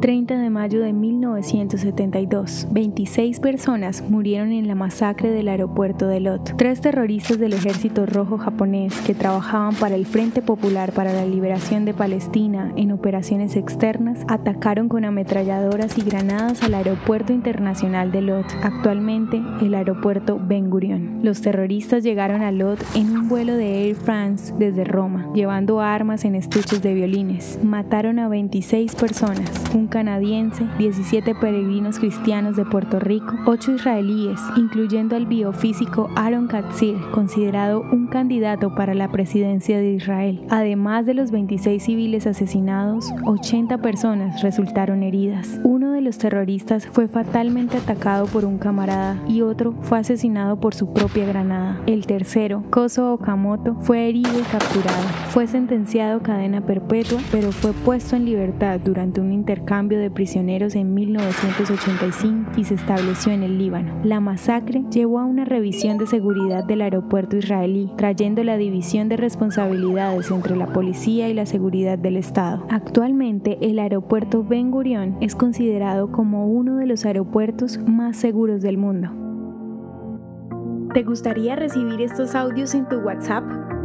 30 de mayo de 1972. 26 personas murieron en la masacre del aeropuerto de Lot. Tres terroristas del ejército rojo japonés que trabajaban para el Frente Popular para la Liberación de Palestina en operaciones externas atacaron con ametralladoras y granadas al aeropuerto internacional de Lot, actualmente el aeropuerto Ben Gurion. Los terroristas llegaron a Lot en un vuelo de Air France desde Roma, llevando armas en estuches de violines. Mataron a 26 personas, canadiense, 17 peregrinos cristianos de Puerto Rico, 8 israelíes, incluyendo al biofísico Aaron Katzir, considerado un candidato para la presidencia de Israel. Además de los 26 civiles asesinados, 80 personas resultaron heridas. Uno de los terroristas fue fatalmente atacado por un camarada y otro fue asesinado por su propia granada. El tercero, Koso Okamoto, fue herido y capturado. Fue sentenciado a cadena perpetua, pero fue puesto en libertad durante un intercambio de prisioneros en 1985 y se estableció en el Líbano. La masacre llevó a una revisión de seguridad del aeropuerto israelí, trayendo la división de responsabilidades entre la policía y la seguridad del Estado. Actualmente, el aeropuerto Ben Gurion es considerado como uno de los aeropuertos más seguros del mundo. ¿Te gustaría recibir estos audios en tu WhatsApp?